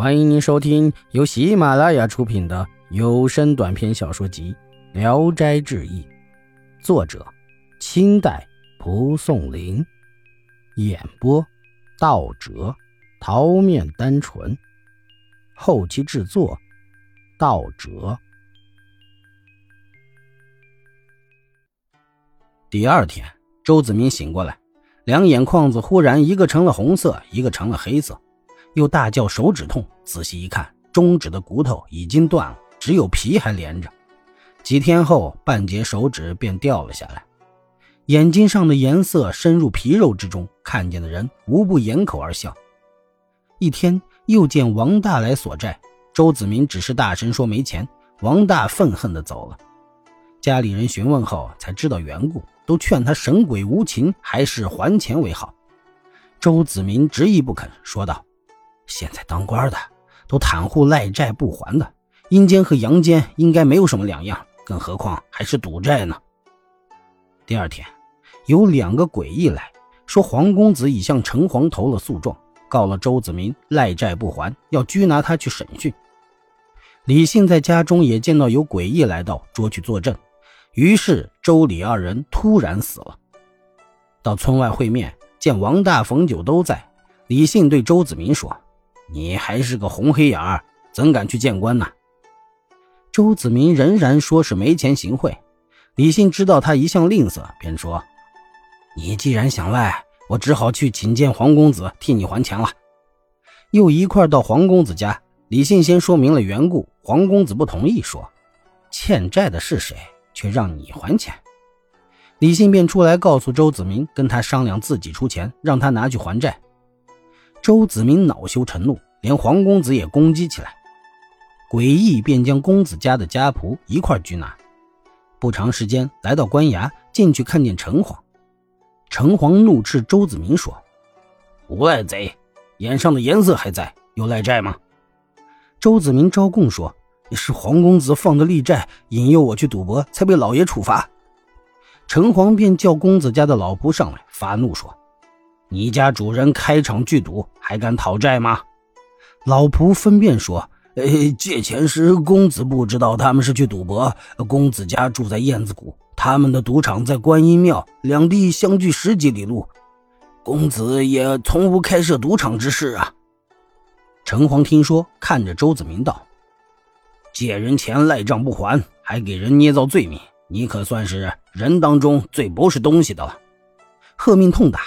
欢迎您收听由喜马拉雅出品的有声短篇小说集《聊斋志异》，作者：清代蒲松龄，演播：道哲、桃面单纯，后期制作：道哲。第二天，周子明醒过来，两眼眶子忽然一个成了红色，一个成了黑色。又大叫手指痛，仔细一看，中指的骨头已经断了，只有皮还连着。几天后，半截手指便掉了下来。眼睛上的颜色深入皮肉之中，看见的人无不掩口而笑。一天又见王大来索债，周子明只是大声说没钱，王大愤恨地走了。家里人询问后才知道缘故，都劝他神鬼无情，还是还钱为好。周子明执意不肯，说道。现在当官的都袒护赖债不还的，阴间和阳间应该没有什么两样，更何况还是赌债呢？第二天，有两个诡异来说，黄公子已向城隍投了诉状，告了周子明赖债不还，要拘拿他去审讯。李信在家中也见到有诡异来到，捉去作证。于是周李二人突然死了。到村外会面，见王大、冯九都在，李信对周子明说。你还是个红黑眼儿，怎敢去见官呢？周子明仍然说是没钱行贿。李信知道他一向吝啬，便说：“你既然想赖，我只好去请见黄公子，替你还钱了。”又一块到黄公子家，李信先说明了缘故，黄公子不同意，说：“欠债的是谁，却让你还钱？”李信便出来告诉周子明，跟他商量自己出钱，让他拿去还债。周子明恼羞成怒，连黄公子也攻击起来。诡异便将公子家的家仆一块拘拿。不长时间，来到官衙，进去看见城隍。城隍怒斥周子明说：“无赖贼，眼上的颜色还在，有赖债吗？”周子明招供说：“是黄公子放的利债，引诱我去赌博，才被老爷处罚。”城隍便叫公子家的老仆上来，发怒说。你家主人开场聚赌，还敢讨债吗？老仆分辨说：“呃，借钱时公子不知道他们是去赌博。公子家住在燕子谷，他们的赌场在观音庙，两地相距十几里路。公子也从无开设赌场之事啊。”城隍听说，看着周子明道：“借人钱赖账不还，还给人捏造罪名，你可算是人当中最不是东西的了。”喝命痛打。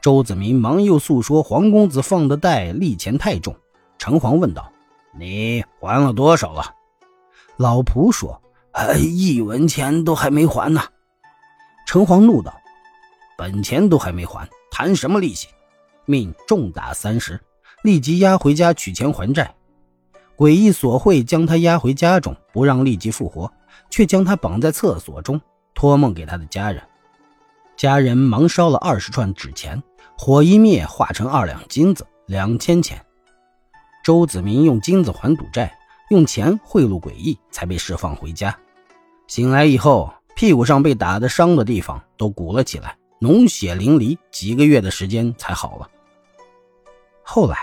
周子明忙又诉说黄公子放的贷利钱太重，城隍问道：“你还了多少了？”老仆说：“哎，一文钱都还没还呢。”城隍怒道：“本钱都还没还，谈什么利息？”命重打三十，立即押回家取钱还债。诡异索贿将他押回家中，不让立即复活，却将他绑在厕所中，托梦给他的家人。家人忙烧了二十串纸钱。火一灭，化成二两金子，两千钱。周子明用金子还赌债，用钱贿赂诡异，才被释放回家。醒来以后，屁股上被打的伤的地方都鼓了起来，脓血淋漓，几个月的时间才好了。后来，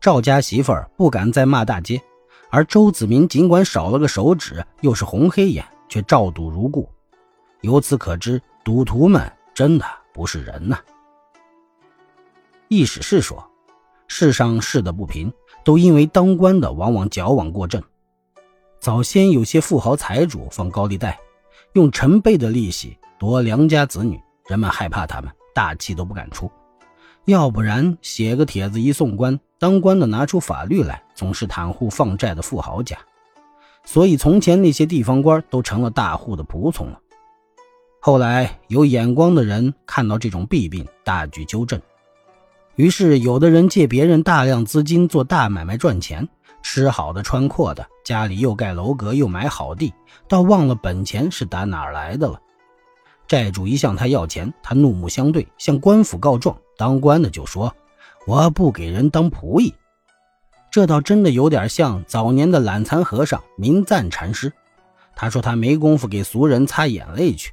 赵家媳妇儿不敢再骂大街，而周子明尽管少了个手指，又是红黑眼，却照赌如故。由此可知，赌徒们真的不是人呐。意思是说，世上世的不平，都因为当官的往往矫枉过正。早先有些富豪财主放高利贷，用成倍的利息夺良家子女，人们害怕他们，大气都不敢出。要不然写个帖子一送官，当官的拿出法律来，总是袒护放债的富豪家。所以从前那些地方官都成了大户的仆从了。后来有眼光的人看到这种弊病，大举纠正。于是，有的人借别人大量资金做大买卖赚钱，吃好的穿阔的，家里又盖楼阁又买好地，倒忘了本钱是打哪儿来的了。债主一向他要钱，他怒目相对，向官府告状。当官的就说：“我不给人当仆役。”这倒真的有点像早年的懒蚕和尚明赞禅师。他说他没工夫给俗人擦眼泪去。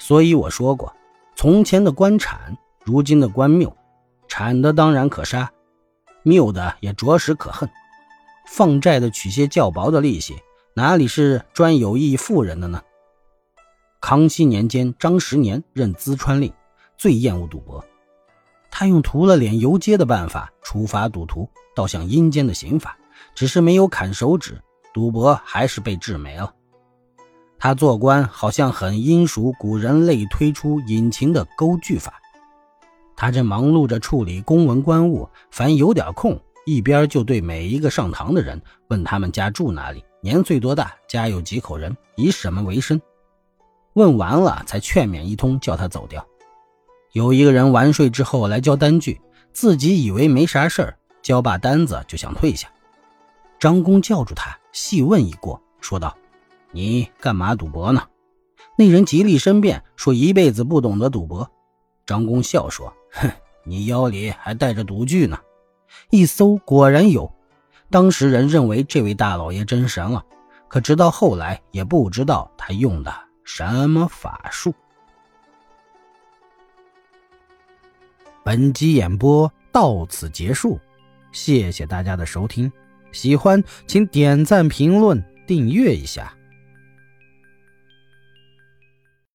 所以我说过，从前的官产，如今的官谬。产的当然可杀，谬的也着实可恨。放债的取些较薄的利息，哪里是专有益富人的呢？康熙年间，张十年任淄川令，最厌恶赌博。他用涂了脸游街的办法处罚赌徒，倒像阴间的刑罚，只是没有砍手指，赌博还是被治没了。他做官好像很阴熟古人类推出隐情的钩具法。他正忙碌着处理公文官务，凡有点空，一边就对每一个上堂的人问他们家住哪里，年岁多大，家有几口人，以什么为生。问完了，才劝勉一通，叫他走掉。有一个人完税之后来交单据，自己以为没啥事儿，交罢单子就想退下。张公叫住他，细问一过，说道。你干嘛赌博呢？那人极力申辩，说一辈子不懂得赌博。张公笑说：“哼，你腰里还带着赌具呢。”一搜果然有。当时人认为这位大老爷真神了，可直到后来也不知道他用的什么法术。本集演播到此结束，谢谢大家的收听。喜欢请点赞、评论、订阅一下。